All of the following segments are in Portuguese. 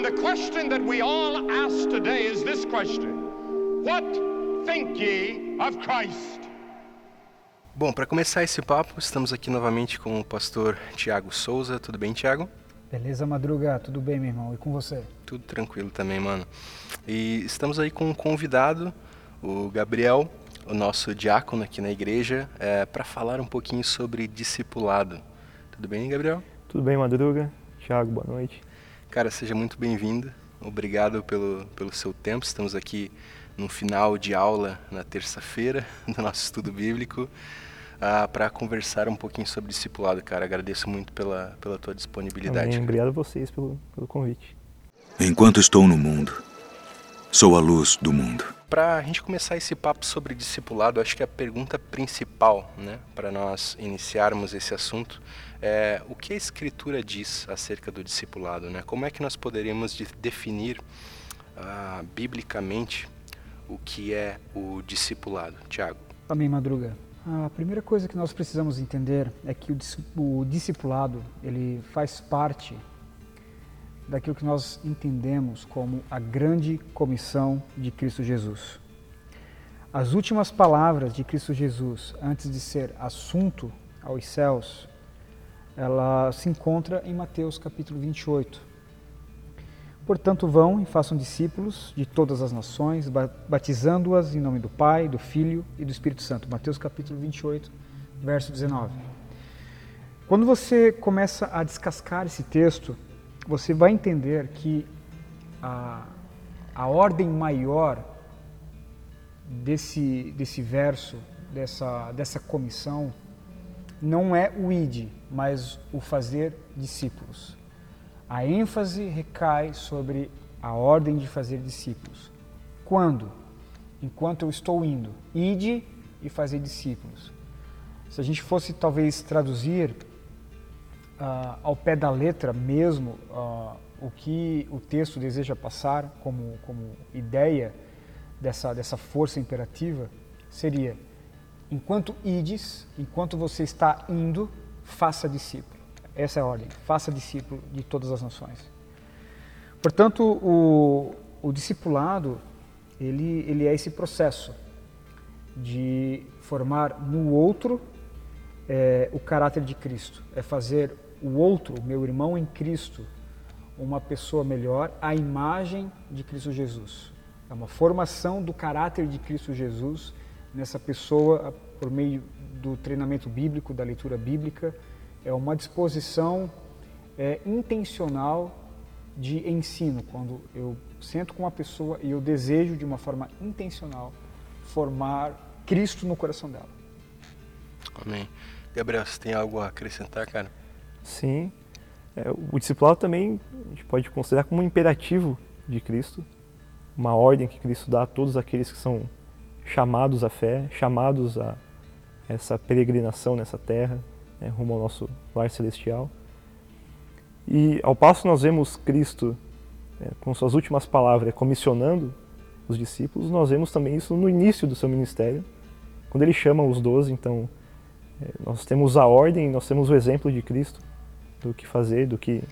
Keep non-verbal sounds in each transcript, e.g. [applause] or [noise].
And the question that we all ask today is this question What think ye of Christ? Bom, para começar esse papo, estamos aqui novamente com o pastor Tiago Souza. Tudo bem, Tiago? Beleza, Madruga? Tudo bem, meu irmão? E com você? Tudo tranquilo também, mano. E estamos aí com um convidado, o Gabriel, o nosso diácono aqui na igreja, é, para falar um pouquinho sobre discipulado. Tudo bem, Gabriel? Tudo bem, Madruga? Tiago, boa noite. Cara, seja muito bem-vindo. Obrigado pelo, pelo seu tempo. Estamos aqui no final de aula na terça-feira [laughs] do nosso estudo bíblico. Uh, para conversar um pouquinho sobre discipulado, cara. Agradeço muito pela, pela tua disponibilidade. Amém. Obrigado a vocês pelo, pelo convite. Enquanto estou no mundo, sou a luz do mundo. Para a gente começar esse papo sobre discipulado, acho que a pergunta principal, né, para nós iniciarmos esse assunto, é o que a Escritura diz acerca do discipulado, né? Como é que nós poderíamos de definir uh, biblicamente o que é o discipulado, Tiago? Amém, Madruga. A primeira coisa que nós precisamos entender é que o, discipulado ele faz parte daquilo que nós entendemos como a grande comissão de Cristo Jesus. As últimas palavras de Cristo Jesus antes de ser assunto aos céus, ela se encontra em Mateus capítulo 28. Portanto, vão e façam discípulos de todas as nações, batizando-as em nome do Pai, do Filho e do Espírito Santo. Mateus capítulo 28, verso 19. Quando você começa a descascar esse texto, você vai entender que a, a ordem maior desse, desse verso, dessa, dessa comissão, não é o id, mas o fazer discípulos. A ênfase recai sobre a ordem de fazer discípulos. Quando? Enquanto eu estou indo. Ide e fazer discípulos. Se a gente fosse talvez traduzir uh, ao pé da letra mesmo uh, o que o texto deseja passar como, como ideia dessa, dessa força imperativa, seria: enquanto ides, enquanto você está indo, faça discípulo. Essa é a ordem. Faça discípulo de todas as nações. Portanto, o, o discipulado, ele, ele é esse processo de formar no outro é, o caráter de Cristo. É fazer o outro, meu irmão em Cristo, uma pessoa melhor, a imagem de Cristo Jesus. É uma formação do caráter de Cristo Jesus nessa pessoa por meio do treinamento bíblico, da leitura bíblica, é uma disposição é, intencional de ensino, quando eu sento com uma pessoa e eu desejo de uma forma intencional formar Cristo no coração dela. Amém. Gabriel, você tem algo a acrescentar, cara? Sim. É, o discipulado também a gente pode considerar como um imperativo de Cristo, uma ordem que Cristo dá a todos aqueles que são chamados à fé, chamados a essa peregrinação nessa terra, né, rumo ao nosso lar celestial. E ao passo nós vemos Cristo, né, com suas últimas palavras, comissionando os discípulos, nós vemos também isso no início do seu ministério, quando ele chama os doze. Então, é, nós temos a ordem, nós temos o exemplo de Cristo do que fazer, do que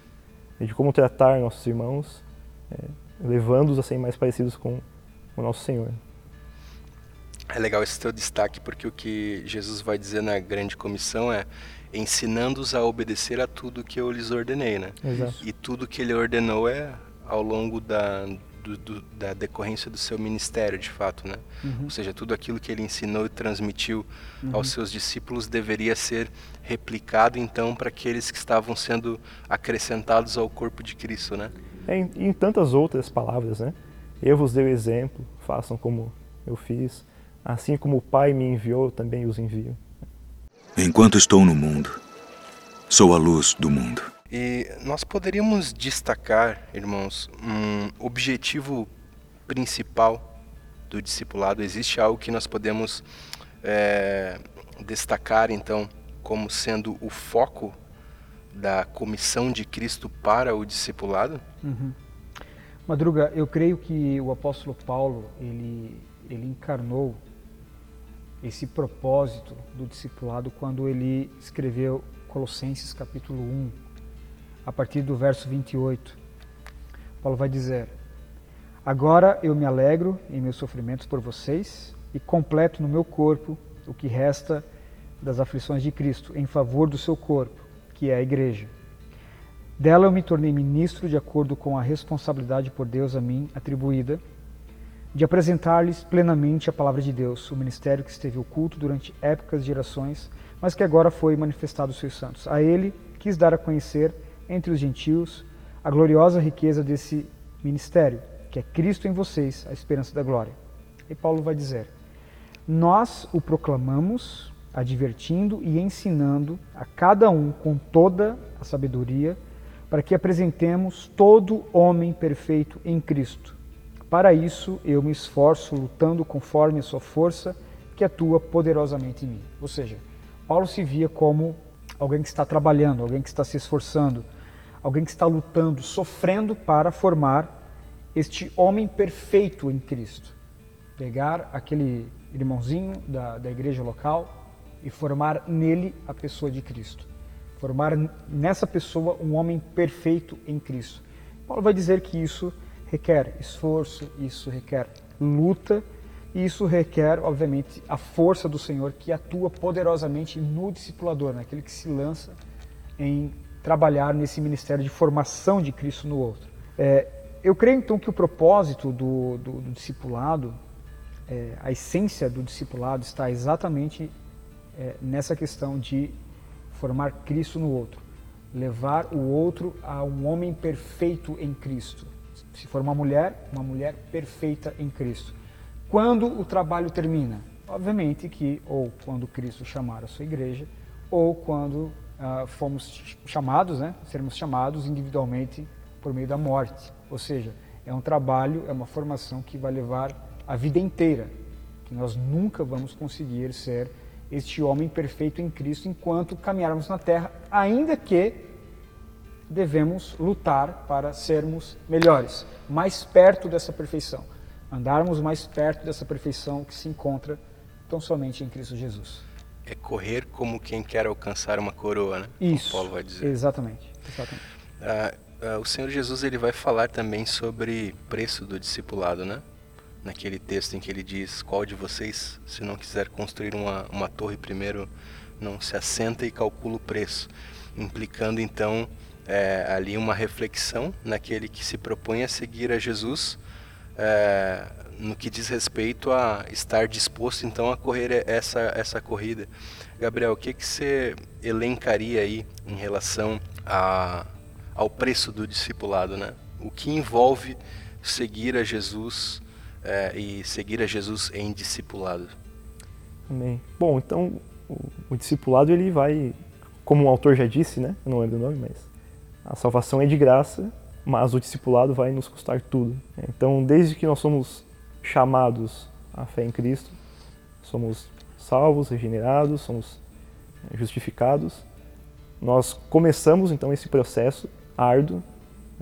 de como tratar nossos irmãos, é, levando-os a serem mais parecidos com o nosso Senhor. É legal esse teu destaque porque o que Jesus vai dizer na grande comissão é ensinando-os a obedecer a tudo que eu lhes ordenei, né? Exato. E tudo que ele ordenou é ao longo da, do, do, da decorrência do seu ministério, de fato, né? Uhum. Ou seja, tudo aquilo que ele ensinou e transmitiu uhum. aos seus discípulos deveria ser replicado, então, para aqueles que estavam sendo acrescentados ao corpo de Cristo, né? É, em, em tantas outras palavras, né? Eu vos dei o exemplo, façam como eu fiz. Assim como o Pai me enviou, eu também os envio. Enquanto estou no mundo, sou a luz do mundo. E nós poderíamos destacar, irmãos, um objetivo principal do discipulado? Existe algo que nós podemos é, destacar, então, como sendo o foco da comissão de Cristo para o discipulado? Uhum. Madruga, eu creio que o apóstolo Paulo ele, ele encarnou esse propósito do discipulado quando ele escreveu Colossenses capítulo 1, a partir do verso 28. Paulo vai dizer: Agora eu me alegro em meus sofrimentos por vocês e completo no meu corpo o que resta das aflições de Cristo em favor do seu corpo, que é a igreja. Dela eu me tornei ministro de acordo com a responsabilidade por Deus a mim atribuída de apresentar-lhes plenamente a palavra de Deus, o ministério que esteve oculto durante épocas e gerações, mas que agora foi manifestado aos seus santos. A ele quis dar a conhecer entre os gentios a gloriosa riqueza desse ministério, que é Cristo em vocês, a esperança da glória. E Paulo vai dizer: Nós o proclamamos, advertindo e ensinando a cada um com toda a sabedoria, para que apresentemos todo homem perfeito em Cristo. Para isso eu me esforço lutando conforme a sua força que atua poderosamente em mim. Ou seja, Paulo se via como alguém que está trabalhando, alguém que está se esforçando, alguém que está lutando, sofrendo para formar este homem perfeito em Cristo. Pegar aquele irmãozinho da, da igreja local e formar nele a pessoa de Cristo. Formar nessa pessoa um homem perfeito em Cristo. Paulo vai dizer que isso requer esforço, isso requer luta, e isso requer, obviamente, a força do Senhor que atua poderosamente no discipulador, naquele que se lança em trabalhar nesse ministério de formação de Cristo no outro. É, eu creio então que o propósito do, do, do discipulado, é, a essência do discipulado está exatamente é, nessa questão de formar Cristo no outro, levar o outro a um homem perfeito em Cristo se for uma mulher, uma mulher perfeita em Cristo. Quando o trabalho termina? Obviamente que ou quando Cristo chamar a sua igreja, ou quando uh, fomos chamados, né, sermos chamados individualmente por meio da morte. Ou seja, é um trabalho, é uma formação que vai levar a vida inteira, que nós nunca vamos conseguir ser este homem perfeito em Cristo enquanto caminharmos na terra, ainda que devemos lutar para sermos melhores, mais perto dessa perfeição, andarmos mais perto dessa perfeição que se encontra tão somente em Cristo Jesus. É correr como quem quer alcançar uma coroa, né? Isso. Como Paulo vai dizer. Exatamente. exatamente. Ah, ah, o Senhor Jesus ele vai falar também sobre preço do discipulado, né? Naquele texto em que ele diz: Qual de vocês, se não quiser construir uma, uma torre primeiro, não se assenta e calcula o preço? Implicando então é, ali uma reflexão naquele que se propõe a seguir a Jesus é, no que diz respeito a estar disposto então a correr essa, essa corrida. Gabriel, o que, que você elencaria aí em relação a, ao preço do discipulado, né? O que envolve seguir a Jesus é, e seguir a Jesus em discipulado? Amém. Bom, então o, o discipulado ele vai, como o autor já disse, né? Não lembro o nome, mas a salvação é de graça, mas o discipulado vai nos custar tudo. Então, desde que nós somos chamados à fé em Cristo, somos salvos, regenerados, somos eh, justificados, nós começamos então esse processo árduo,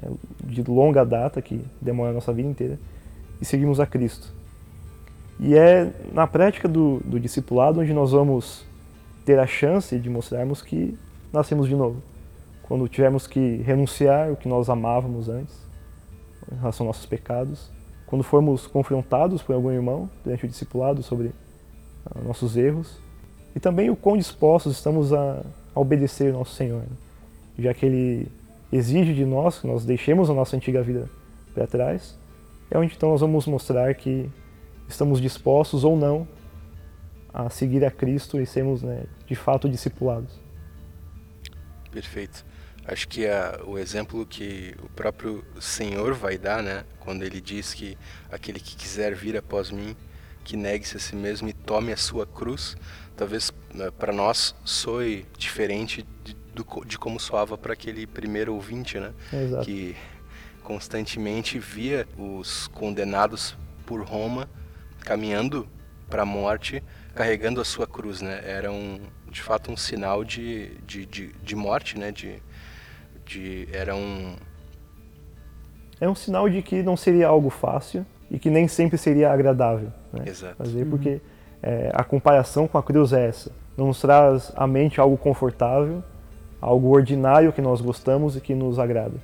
né, de longa data, que demora a nossa vida inteira, e seguimos a Cristo. E é na prática do, do discipulado onde nós vamos ter a chance de mostrarmos que nascemos de novo quando tivemos que renunciar o que nós amávamos antes, em relação aos nossos pecados, quando formos confrontados por algum irmão durante o discipulado sobre uh, nossos erros, e também o quão dispostos estamos a, a obedecer nosso Senhor, né? já que Ele exige de nós que nós deixemos a nossa antiga vida para trás, é onde então nós vamos mostrar que estamos dispostos ou não a seguir a Cristo e sermos né, de fato discipulados. Perfeito. Acho que a, o exemplo que o próprio Senhor vai dar, né, quando ele diz que aquele que quiser vir após mim, que negue-se a si mesmo e tome a sua cruz, talvez né, para nós soe diferente de, de como soava para aquele primeiro ouvinte, né, Exato. que constantemente via os condenados por Roma caminhando para a morte, carregando a sua cruz, né? Era um, de fato um sinal de, de, de, de morte, né? De, de era um é um sinal de que não seria algo fácil e que nem sempre seria agradável né? Exato. fazer, porque é, a comparação com a cruz é essa. Não nos traz à mente algo confortável, algo ordinário que nós gostamos e que nos agrada.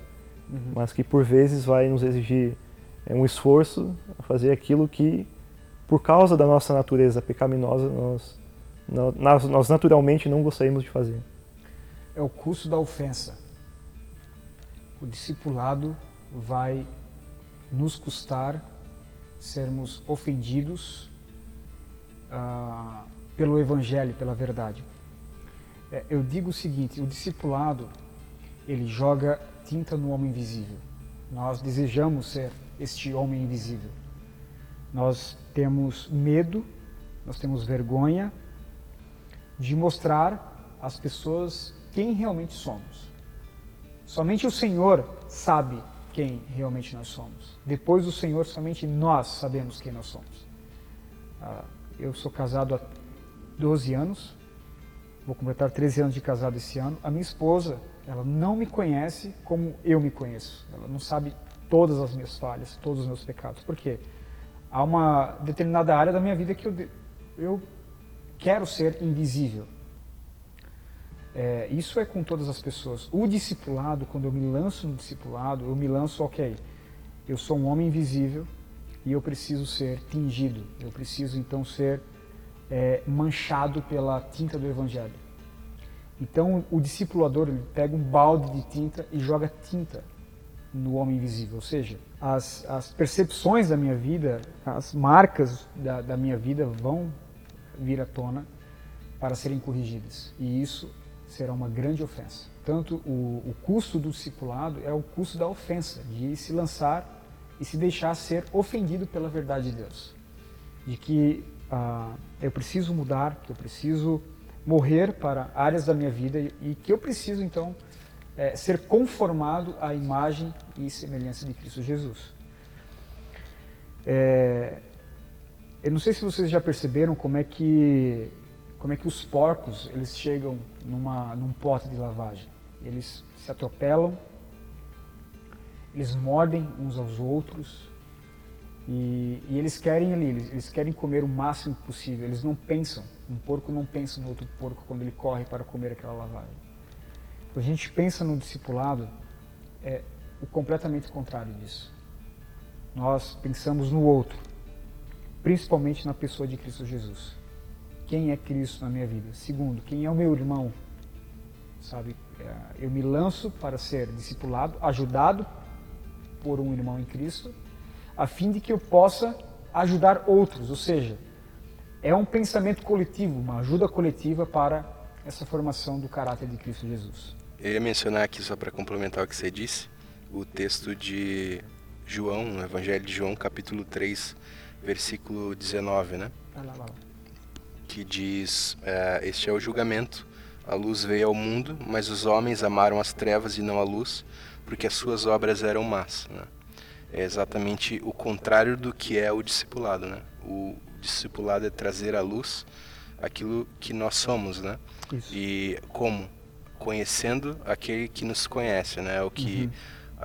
uhum. mas que por vezes vai nos exigir é, um esforço a fazer aquilo que, por causa da nossa natureza pecaminosa, nós, nós, nós naturalmente não gostaríamos de fazer. É o custo da ofensa. O discipulado vai nos custar sermos ofendidos ah, pelo Evangelho, pela verdade. É, eu digo o seguinte: o discipulado ele joga tinta no homem invisível. Nós desejamos ser este homem invisível. Nós temos medo, nós temos vergonha de mostrar às pessoas quem realmente somos. Somente o Senhor sabe quem realmente nós somos. Depois do Senhor, somente nós sabemos quem nós somos. Ah, eu sou casado há 12 anos, vou completar 13 anos de casado esse ano. A minha esposa, ela não me conhece como eu me conheço. Ela não sabe todas as minhas falhas, todos os meus pecados. Por quê? Há uma determinada área da minha vida que eu, eu quero ser invisível. É, isso é com todas as pessoas. O discipulado, quando eu me lanço no discipulado, eu me lanço, ok, eu sou um homem invisível e eu preciso ser tingido, eu preciso então ser é, manchado pela tinta do Evangelho. Então o discipulador ele pega um balde de tinta e joga tinta no homem invisível, ou seja, as, as percepções da minha vida, as marcas da, da minha vida vão vir à tona para serem corrigidas. E isso será uma grande ofensa. Tanto o, o custo do discipulado é o custo da ofensa, de se lançar e se deixar ser ofendido pela verdade de Deus. De que ah, eu preciso mudar, que eu preciso morrer para áreas da minha vida e que eu preciso então é, ser conformado à imagem e semelhança de Cristo Jesus. É, eu não sei se vocês já perceberam como é que como é que os porcos eles chegam numa, num pote de lavagem. Eles se atropelam, eles mordem uns aos outros e, e eles querem ali, eles, eles, querem comer o máximo possível. Eles não pensam, um porco não pensa no outro porco quando ele corre para comer aquela lavagem. Quando a gente pensa no discipulado, é o completamente contrário disso. Nós pensamos no outro, principalmente na pessoa de Cristo Jesus quem é Cristo na minha vida. Segundo, quem é o meu irmão. Sabe, é, eu me lanço para ser discipulado, ajudado por um irmão em Cristo, a fim de que eu possa ajudar outros, ou seja, é um pensamento coletivo, uma ajuda coletiva para essa formação do caráter de Cristo Jesus. Eu ia mencionar aqui, só para complementar o que você disse, o texto de João, no Evangelho de João, capítulo 3, versículo 19, né? Vai lá, vai lá que diz: é, Este é o julgamento. A luz veio ao mundo, mas os homens amaram as trevas e não a luz, porque as suas obras eram más. Né? É exatamente o contrário do que é o discipulado. Né? O discipulado é trazer à luz aquilo que nós somos, né? Isso. E como? Conhecendo aquele que nos conhece, né? O que uhum.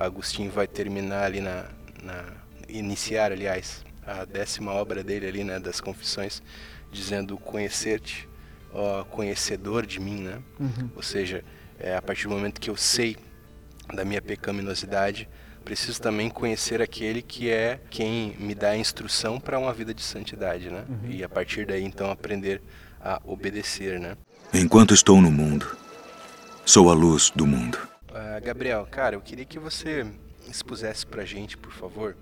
Agostinho vai terminar ali na, na iniciar, aliás, a décima obra dele ali, né, das Confissões, dizendo conhecer-te, ó, conhecedor de mim, né? Uhum. Ou seja, é, a partir do momento que eu sei da minha pecaminosidade, preciso também conhecer aquele que é quem me dá a instrução para uma vida de santidade, né? Uhum. E a partir daí então aprender a obedecer, né? Enquanto estou no mundo, sou a luz do mundo. Uh, Gabriel, cara, eu queria que você expusesse para gente, por favor,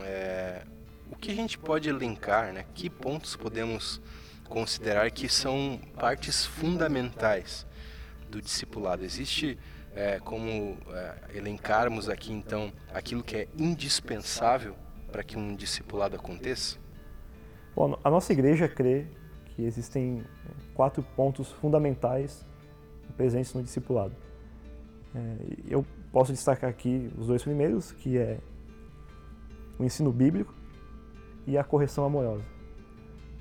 é, o que a gente pode elencar, né? Que pontos podemos considerar que são partes fundamentais do discipulado? Existe é, como é, elencarmos aqui então aquilo que é indispensável para que um discipulado aconteça? Bom, a nossa igreja crê que existem é, quatro pontos fundamentais presentes no discipulado. É, eu posso destacar aqui os dois primeiros, que é o ensino bíblico, e a correção amorosa.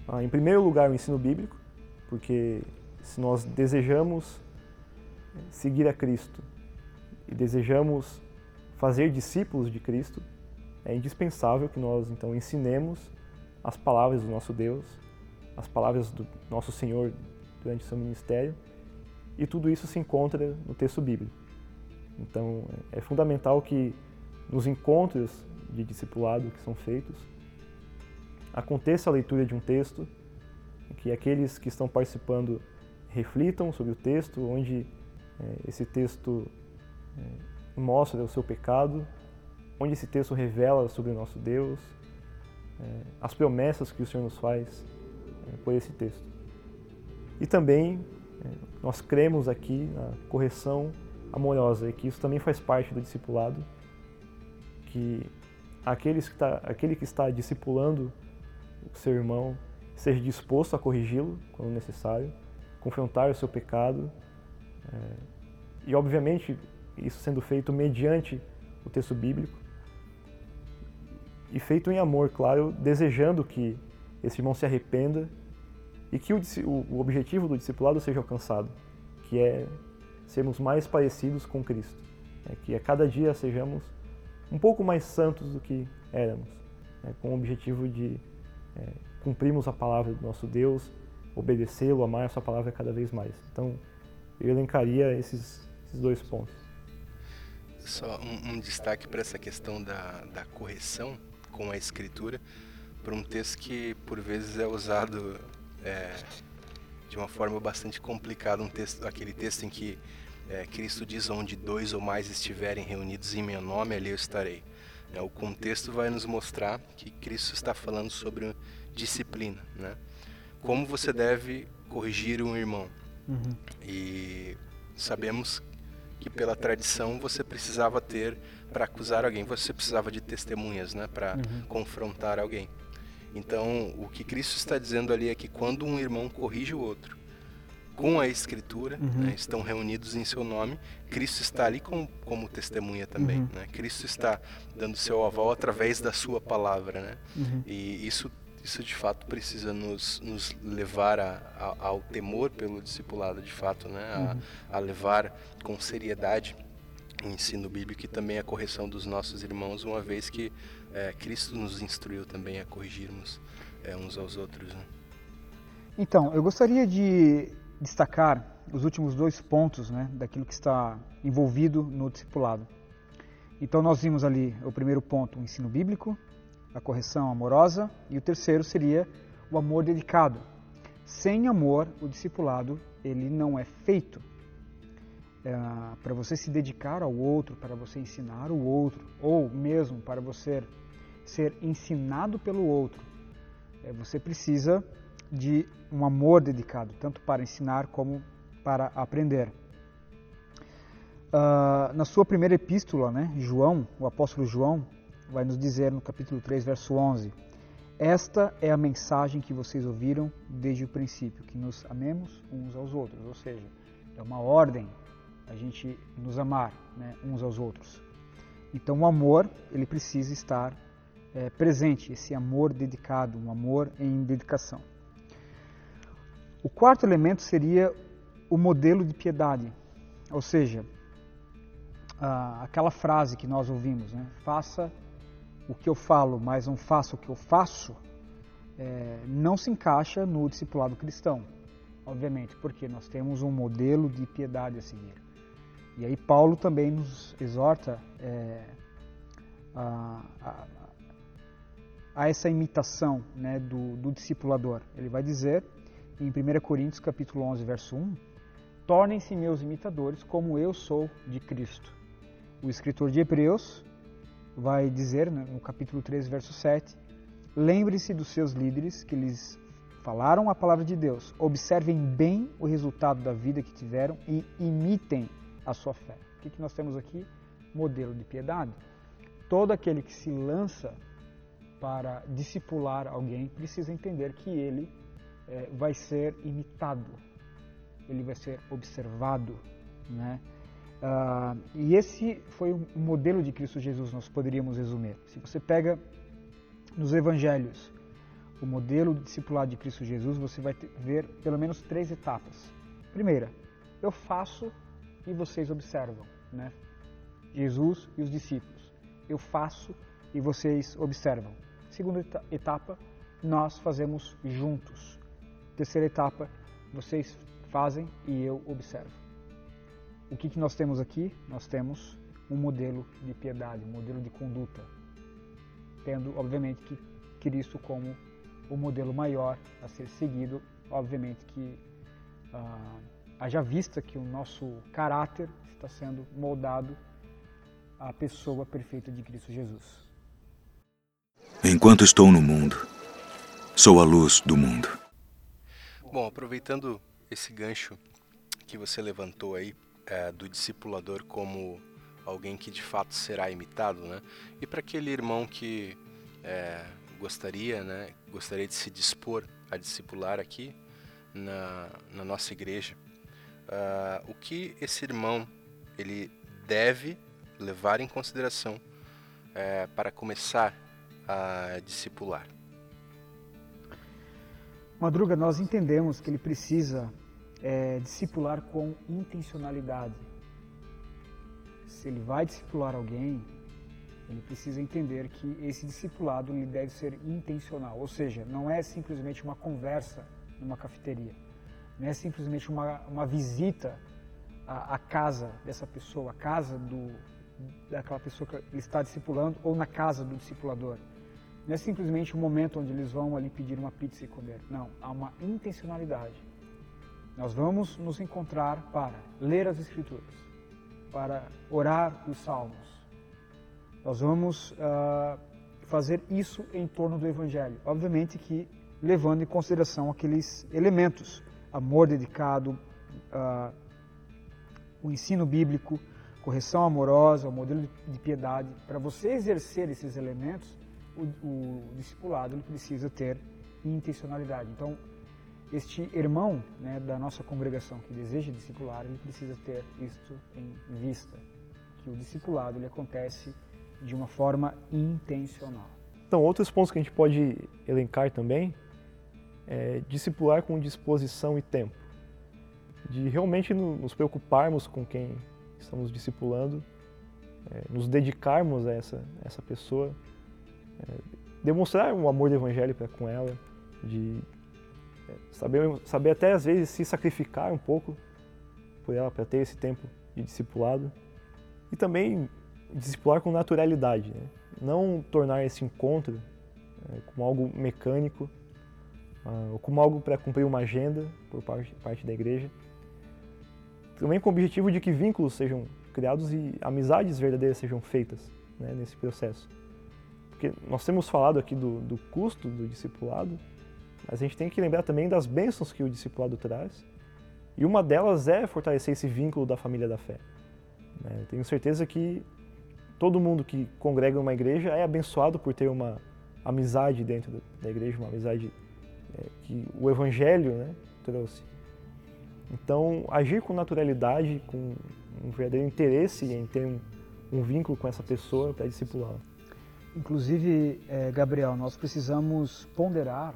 Ah, em primeiro lugar, o ensino bíblico, porque se nós desejamos seguir a Cristo e desejamos fazer discípulos de Cristo, é indispensável que nós então ensinemos as palavras do nosso Deus, as palavras do nosso Senhor durante seu ministério, e tudo isso se encontra no texto bíblico. Então, é fundamental que nos encontros de discipulado que são feitos, aconteça a leitura de um texto, que aqueles que estão participando reflitam sobre o texto, onde é, esse texto é, mostra o seu pecado, onde esse texto revela sobre o nosso Deus, é, as promessas que o Senhor nos faz por esse texto. E também nós cremos aqui na correção amorosa e que isso também faz parte do discipulado, que aqueles que tá, aquele que está discipulando seu irmão seja disposto a corrigi-lo quando necessário, confrontar o seu pecado é, e, obviamente, isso sendo feito mediante o texto bíblico e feito em amor, claro, desejando que esse irmão se arrependa e que o, o objetivo do discipulado seja alcançado, que é sermos mais parecidos com Cristo, é que a cada dia sejamos um pouco mais santos do que éramos, né, com o objetivo de é, cumprirmos a palavra do nosso Deus, obedecê-lo, amar a sua palavra cada vez mais. Então, eu elencaria esses, esses dois pontos. Só um, um destaque para essa questão da, da correção com a escritura, para um texto que por vezes é usado é, de uma forma bastante complicada, um texto, aquele texto em que é, Cristo diz onde dois ou mais estiverem reunidos em meu nome, ali eu estarei. É, o contexto vai nos mostrar que Cristo está falando sobre disciplina, né? Como você deve corrigir um irmão. Uhum. E sabemos que pela tradição você precisava ter para acusar alguém, você precisava de testemunhas, né, para uhum. confrontar alguém. Então, o que Cristo está dizendo ali é que quando um irmão corrige o outro, com a Escritura, uhum. né, estão reunidos em seu nome. Cristo está ali com, como testemunha também. Uhum. Né? Cristo está dando seu aval através da sua palavra. Né? Uhum. E isso, isso de fato precisa nos, nos levar a, a, ao temor pelo discipulado, de fato, né? a, uhum. a levar com seriedade o ensino bíblico e também a correção dos nossos irmãos, uma vez que é, Cristo nos instruiu também a corrigirmos é, uns aos outros. Né? Então, eu gostaria de destacar os últimos dois pontos né, daquilo que está envolvido no discipulado. Então, nós vimos ali o primeiro ponto, o ensino bíblico, a correção amorosa, e o terceiro seria o amor dedicado. Sem amor, o discipulado ele não é feito. É, para você se dedicar ao outro, para você ensinar o outro, ou mesmo para você ser ensinado pelo outro, é, você precisa de um amor dedicado, tanto para ensinar como para aprender. Uh, na sua primeira epístola, né, João, o apóstolo João, vai nos dizer no capítulo 3, verso 11: Esta é a mensagem que vocês ouviram desde o princípio, que nos amemos uns aos outros. Ou seja, é uma ordem a gente nos amar né, uns aos outros. Então, o amor ele precisa estar é, presente, esse amor dedicado, um amor em dedicação. O quarto elemento seria o modelo de piedade, ou seja, aquela frase que nós ouvimos, né? faça o que eu falo, mas não faça o que eu faço, é, não se encaixa no discipulado cristão, obviamente, porque nós temos um modelo de piedade a seguir. E aí Paulo também nos exorta é, a, a, a, essa imitação né, do, do discipulador. Ele vai dizer em 1 Coríntios capítulo 11, verso 1, tornem-se meus imitadores como eu sou de Cristo. O escritor de Hebreus vai dizer né, no capítulo 13, verso 7, lembre-se dos seus líderes que lhes falaram a palavra de Deus, observem bem o resultado da vida que tiveram e imitem a sua fé. O que, que nós temos aqui? Modelo de piedade. Todo aquele que se lança para discipular alguém precisa entender que ele é, vai ser imitado, ele vai ser observado, né? Ah, e esse foi o modelo de Cristo Jesus, nós poderíamos resumir. Se você pega nos evangelhos o modelo de discipulado de Cristo Jesus, você vai ver pelo menos três etapas. Primeira, eu faço e vocês observam, né? Jesus e os discípulos. Eu faço e vocês observam. Segunda etapa, nós fazemos juntos. Terceira etapa, vocês fazem e eu observo. o que, que nós temos aqui? Nós temos um modelo de piedade, um modelo de conduta, tendo, obviamente, que Cristo como o modelo maior a ser seguido, obviamente que ah, haja vista que o nosso caráter está sendo moldado à pessoa perfeita de Cristo Jesus. Enquanto estou no mundo, sou a luz do mundo. Bom, aproveitando esse gancho que você levantou aí é, do discipulador como alguém que de fato será imitado, né? E para aquele irmão que é, gostaria, né, gostaria de se dispor a discipular aqui na, na nossa igreja, uh, o que esse irmão ele deve levar em consideração uh, para começar a discipular? Madruga, nós entendemos que ele precisa é, discipular com intencionalidade. Se ele vai discipular alguém, ele precisa entender que esse discipulado ele deve ser intencional, ou seja, não é simplesmente uma conversa numa cafeteria, não é simplesmente uma, uma visita à, à casa dessa pessoa, à casa do, daquela pessoa que ele está discipulando ou na casa do discipulador. Não é simplesmente um momento onde eles vão ali pedir uma pizza e comer. Não, há uma intencionalidade. Nós vamos nos encontrar para ler as Escrituras, para orar os Salmos, nós vamos uh, fazer isso em torno do Evangelho. Obviamente que levando em consideração aqueles elementos, amor dedicado, uh, o ensino bíblico, correção amorosa, o modelo de piedade. Para você exercer esses elementos, o, o discipulado ele precisa ter intencionalidade. Então, este irmão né, da nossa congregação que deseja discipular, ele precisa ter isto em vista, que o discipulado ele acontece de uma forma intencional. Então, outros pontos que a gente pode elencar também é discipular com disposição e tempo. De realmente nos preocuparmos com quem estamos discipulando, é, nos dedicarmos a essa, essa pessoa, demonstrar um amor do evangelho para com ela, de é, saber, saber até às vezes se sacrificar um pouco por ela para ter esse tempo de discipulado. E também discipular com naturalidade, né? não tornar esse encontro é, como algo mecânico uh, ou como algo para cumprir uma agenda por parte, parte da igreja. Também com o objetivo de que vínculos sejam criados e amizades verdadeiras sejam feitas né, nesse processo. Porque nós temos falado aqui do, do custo do discipulado, mas a gente tem que lembrar também das bênçãos que o discipulado traz. E uma delas é fortalecer esse vínculo da família da fé. Né? Tenho certeza que todo mundo que congrega uma igreja é abençoado por ter uma amizade dentro da igreja, uma amizade é, que o Evangelho né, trouxe. Então, agir com naturalidade, com um verdadeiro interesse em ter um, um vínculo com essa pessoa para discipular. Inclusive, é, Gabriel, nós precisamos ponderar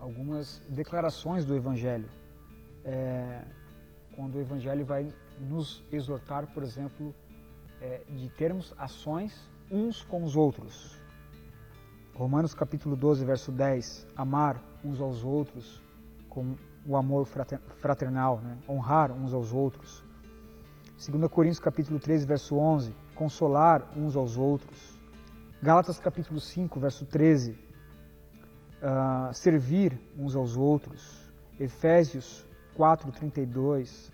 algumas declarações do Evangelho. É, quando o Evangelho vai nos exortar, por exemplo, é, de termos ações uns com os outros. Romanos capítulo 12, verso 10, amar uns aos outros com o amor fraternal, né? honrar uns aos outros. 2 Coríntios capítulo 13, verso 11, consolar uns aos outros. Gálatas capítulo 5, verso 13, uh, ah, servir uns aos outros. Efésios 4, 32,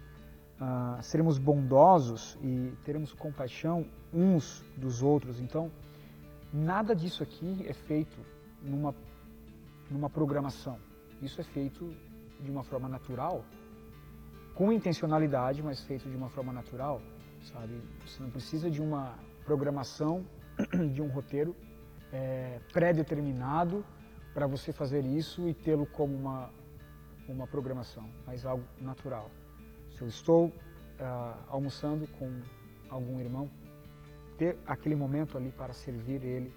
uh, seremos bondosos e teremos compaixão uns dos outros. Então, nada disso aqui é feito numa, numa programação. Isso é feito de uma forma natural, com intencionalidade, mas feito de uma forma natural, sabe? Você não precisa de uma programação, de um roteiro é, pré-determinado para você fazer isso e tê-lo como uma, uma programação, mas algo natural. Se eu estou uh, almoçando com algum irmão, ter aquele momento ali para servir ele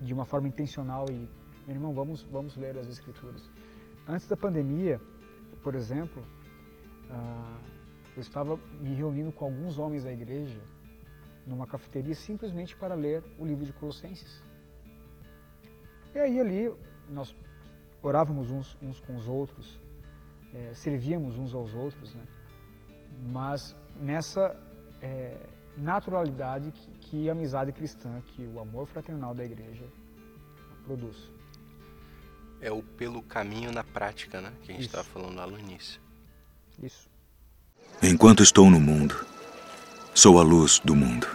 de uma forma intencional e, meu irmão, vamos, vamos ler as Escrituras. Antes da pandemia, por exemplo, uh, eu estava me reunindo com alguns homens da igreja numa cafeteria simplesmente para ler o livro de Colossenses. E aí ali nós orávamos uns, uns com os outros, é, servíamos uns aos outros, né? mas nessa é, naturalidade que, que a amizade cristã, que o amor fraternal da igreja produz. É o pelo caminho na prática, né? Que a gente estava falando lá no início. Isso. Enquanto estou no mundo, sou a luz do mundo.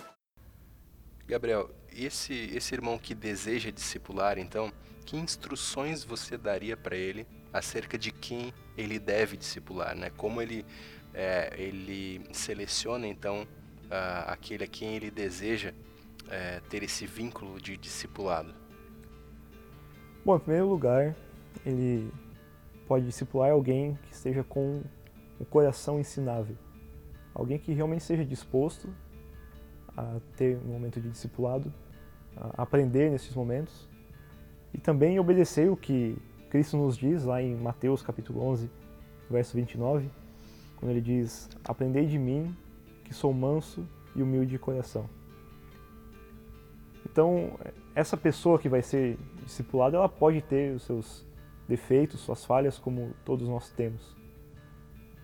Gabriel, e esse, esse irmão que deseja discipular, então, que instruções você daria para ele acerca de quem ele deve discipular, né? Como ele, é, ele seleciona, então, a- aquele a quem ele deseja é, ter esse vínculo de discipulado? Bom, em primeiro lugar, ele pode discipular alguém que esteja com o coração ensinável. Alguém que realmente seja disposto a ter um momento de discipulado, a aprender nesses momentos e também obedecer o que Cristo nos diz lá em Mateus capítulo 11, verso 29, quando ele diz: "Aprendei de mim, que sou manso e humilde de coração". Então, essa pessoa que vai ser discipulada, ela pode ter os seus defeitos, suas falhas, como todos nós temos.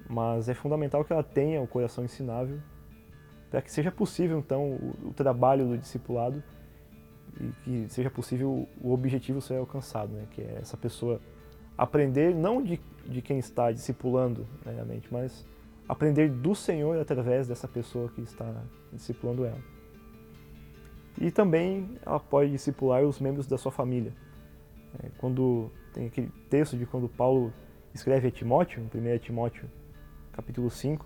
Mas é fundamental que ela tenha o coração ensinável para que seja possível, então, o, o trabalho do discipulado e que seja possível o objetivo ser alcançado, né? que é essa pessoa aprender não de, de quem está discipulando, meramente, mas aprender do Senhor através dessa pessoa que está discipulando ela. E também ela pode discipular os membros da sua família. É, quando tem aquele texto de quando Paulo escreve a Timóteo, em 1 Timóteo capítulo 5,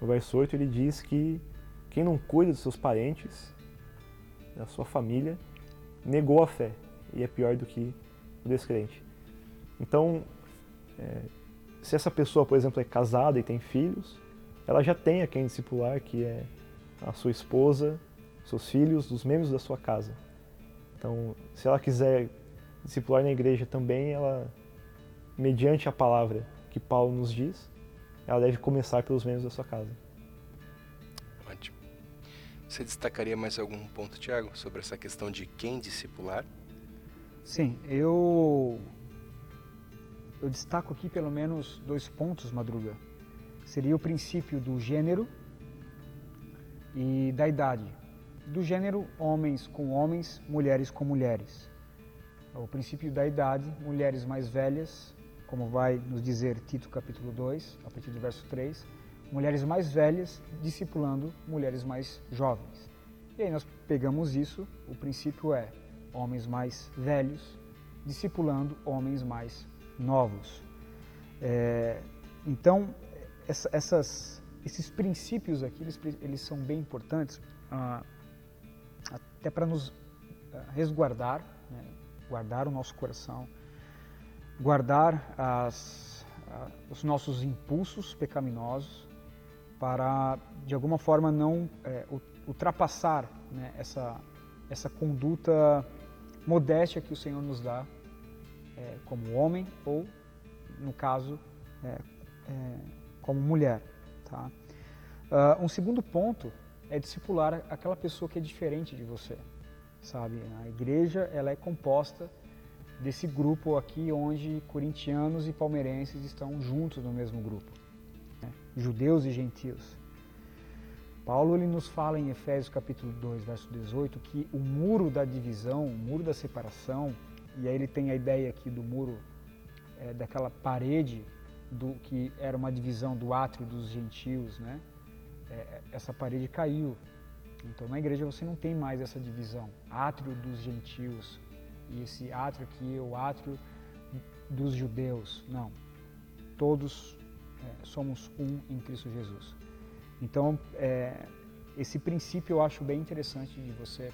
no verso 8, ele diz que quem não cuida dos seus parentes, da sua família, negou a fé e é pior do que o descrente. Então, é, se essa pessoa, por exemplo, é casada e tem filhos, ela já tem a quem discipular, que é a sua esposa, seus filhos, os membros da sua casa. Então, se ela quiser discipular na igreja também, ela, mediante a palavra que Paulo nos diz, ela deve começar pelos membros da sua casa. Ótimo. Você destacaria mais algum ponto, Tiago, sobre essa questão de quem discipular? Sim, eu eu destaco aqui pelo menos dois pontos, Madruga. Seria o princípio do gênero e da idade. Do gênero, homens com homens, mulheres com mulheres. O princípio da idade, mulheres mais velhas, como vai nos dizer Tito capítulo 2, a partir do verso 3, mulheres mais velhas discipulando mulheres mais jovens. E aí nós pegamos isso, o princípio é homens mais velhos discipulando homens mais novos. É, então, essa, essas, esses princípios aqui, eles, eles são bem importantes, ah, até para nos ah, resguardar, né, guardar o nosso coração, guardar as, os nossos impulsos pecaminosos, para, de alguma forma, não é, ultrapassar né, essa, essa conduta modéstia que o Senhor nos dá é, como homem ou, no caso, é, é, como mulher. Tá? Uh, um segundo ponto é discipular aquela pessoa que é diferente de você, sabe? A igreja ela é composta desse grupo aqui onde corintianos e palmeirenses estão juntos no mesmo grupo, né? judeus e gentios. Paulo ele nos fala em Efésios capítulo 2, verso 18, que o muro da divisão, o muro da separação, e aí ele tem a ideia aqui do muro, é, daquela parede do que era uma divisão do átrio dos gentios, né? É, essa parede caiu. Então na igreja você não tem mais essa divisão, átrio dos gentios e esse átrio aqui é o átrio dos judeus. Não, todos é, somos um em Cristo Jesus. Então é, esse princípio eu acho bem interessante de você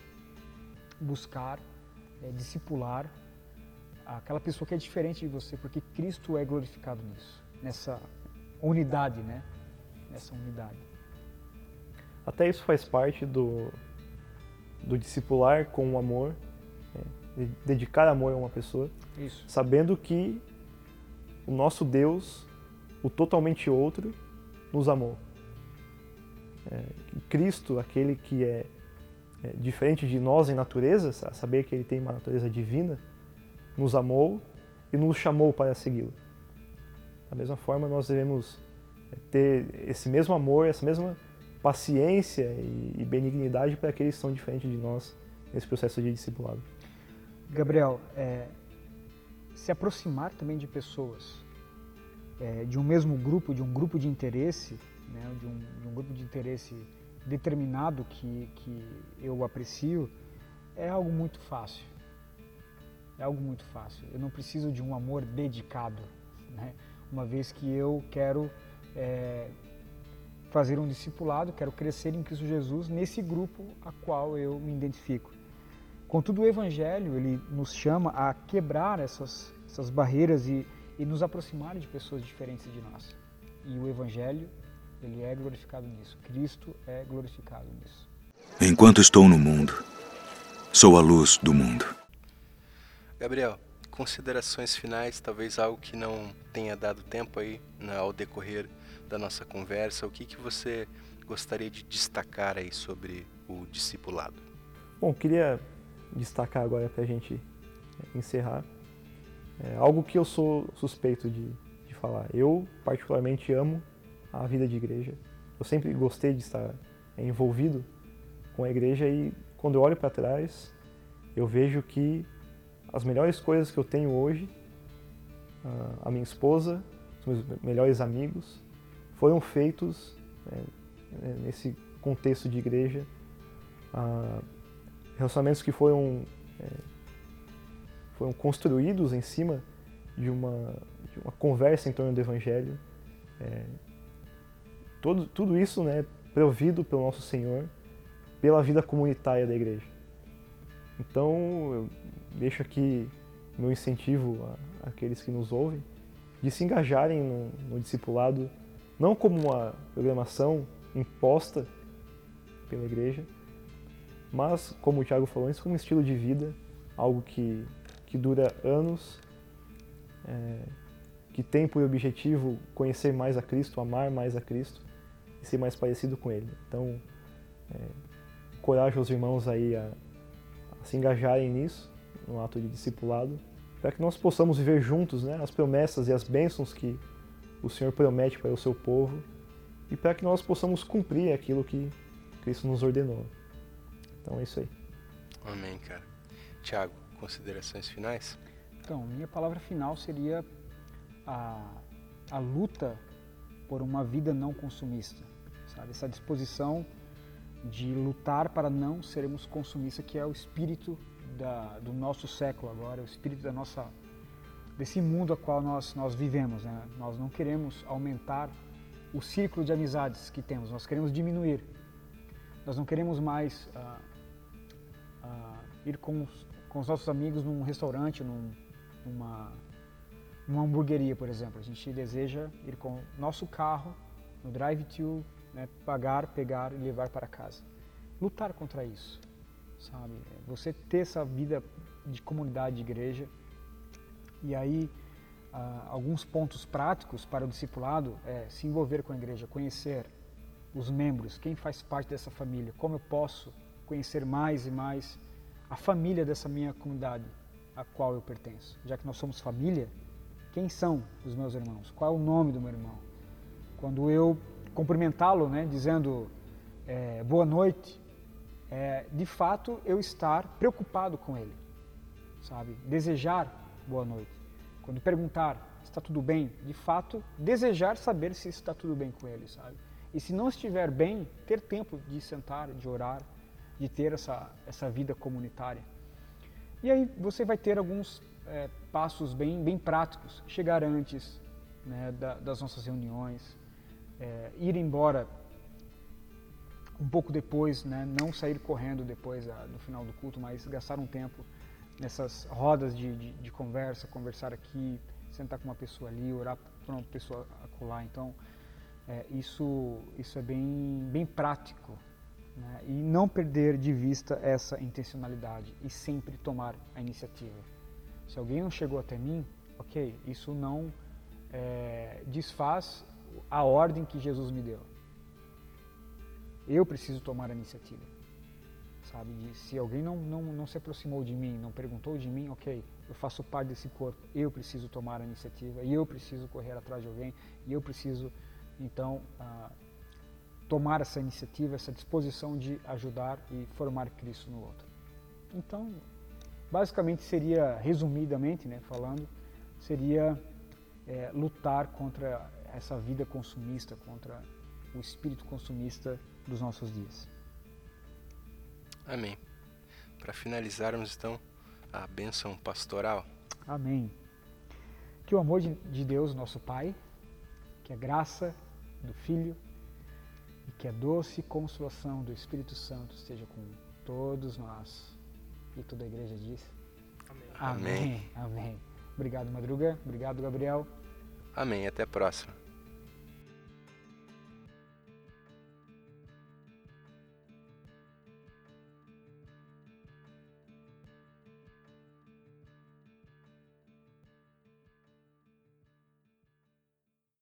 buscar, é, discipular aquela pessoa que é diferente de você, porque Cristo é glorificado nisso, nessa unidade, né? Nessa unidade. Até isso faz parte do, do discipular com o amor? De dedicar amor a uma pessoa, Isso. sabendo que o nosso Deus, o totalmente outro, nos amou. É, Cristo, aquele que é, é diferente de nós em natureza, saber que ele tem uma natureza divina, nos amou e nos chamou para segui-lo. Da mesma forma, nós devemos é ter esse mesmo amor, essa mesma paciência e benignidade para aqueles que são diferentes de nós nesse processo de discipulado. Gabriel, é, se aproximar também de pessoas é, de um mesmo grupo, de um grupo de interesse, né, de, um, de um grupo de interesse determinado que, que eu aprecio, é algo muito fácil. É algo muito fácil. Eu não preciso de um amor dedicado, né? uma vez que eu quero é, fazer um discipulado, quero crescer em Cristo Jesus nesse grupo a qual eu me identifico. Contudo, o Evangelho ele nos chama a quebrar essas, essas barreiras e, e nos aproximar de pessoas diferentes de nós. E o Evangelho ele é glorificado nisso. Cristo é glorificado nisso. Enquanto estou no mundo, sou a luz do mundo. Gabriel, considerações finais, talvez algo que não tenha dado tempo aí né, ao decorrer da nossa conversa, o que, que você gostaria de destacar aí sobre o discipulado? Bom, queria destacar agora para a gente encerrar é algo que eu sou suspeito de, de falar. Eu particularmente amo a vida de igreja. Eu sempre gostei de estar envolvido com a igreja e quando eu olho para trás, eu vejo que as melhores coisas que eu tenho hoje, a minha esposa, os meus melhores amigos, foram feitos né, nesse contexto de igreja. Relacionamentos que foram, é, foram construídos em cima de uma, de uma conversa em torno do Evangelho. É, todo, tudo isso né, provido pelo nosso Senhor, pela vida comunitária da igreja. Então, eu deixo aqui meu incentivo àqueles que nos ouvem de se engajarem no, no discipulado, não como uma programação imposta pela igreja, mas, como o Tiago falou, isso como um estilo de vida, algo que, que dura anos, é, que tem por objetivo conhecer mais a Cristo, amar mais a Cristo e ser mais parecido com Ele. Então, é, encorajo os irmãos aí a, a, se engajarem nisso, no ato de discipulado, para que nós possamos viver juntos né, as promessas e as bênçãos que o Senhor promete para o seu povo e para que nós possamos cumprir aquilo que Cristo nos ordenou. Então é isso aí. Amém, cara. Tiago, considerações finais? Então, minha palavra final seria a, a luta por uma vida não consumista sabe? Essa disposição de lutar para não sermos consumistas, que é o espírito da, do nosso século agora, o espírito da nossa desse mundo a qual nós nós vivemos, né? Nós não queremos aumentar o círculo de amizades que temos, nós queremos diminuir. Nós não queremos mais uh, uh, ir com os, com os nossos amigos num restaurante, num, numa, numa hamburgueria, por exemplo. A gente deseja ir com o nosso carro no drive-thru né? pagar, pegar e levar para casa. Lutar contra isso, sabe? Você ter essa vida de comunidade de igreja e aí ah, alguns pontos práticos para o discipulado é se envolver com a igreja, conhecer os membros, quem faz parte dessa família, como eu posso conhecer mais e mais a família dessa minha comunidade a qual eu pertenço. Já que nós somos família, quem são os meus irmãos? Qual é o nome do meu irmão? Quando eu cumprimentá-lo, né, dizendo é, boa noite, é, de fato eu estar preocupado com ele, sabe? Desejar boa noite. Quando perguntar está tudo bem, de fato desejar saber se está tudo bem com ele, sabe? E se não estiver bem, ter tempo de sentar, de orar, de ter essa, essa vida comunitária. E aí você vai ter alguns é, passos bem, bem práticos. Chegar antes né, da, das nossas reuniões, é, ir embora um pouco depois, né, não sair correndo depois a, no final do culto, mas gastar um tempo nessas rodas de, de, de, conversa, conversar aqui, sentar com uma pessoa ali, orar para uma pessoa acolá. Então, é, isso, isso é bem, bem prático. Né? E não perder de vista essa intencionalidade e sempre tomar a iniciativa. Se alguém não chegou até mim, ok, isso não é, desfaz a ordem que Jesus me deu. Eu preciso tomar a iniciativa. Sabe? De, se alguém não, não, não se aproximou de mim, não perguntou de mim, ok, eu faço parte desse corpo, eu preciso tomar a iniciativa, e eu preciso correr atrás de alguém, e eu preciso então ah, tomar essa iniciativa, essa disposição de ajudar e formar Cristo no outro. Então, basicamente seria, resumidamente, né, falando, seria é, lutar contra essa vida consumista, contra o espírito consumista dos nossos dias. Amém. Para finalizarmos então a bênção pastoral. Amém. Que o amor de Deus, nosso Pai, que a graça do Filho e que a doce consolação do Espírito Santo esteja com todos nós. E toda a igreja diz. Amém. Amém. Amém. Obrigado, Madruga. Obrigado, Gabriel. Amém. Até a próxima.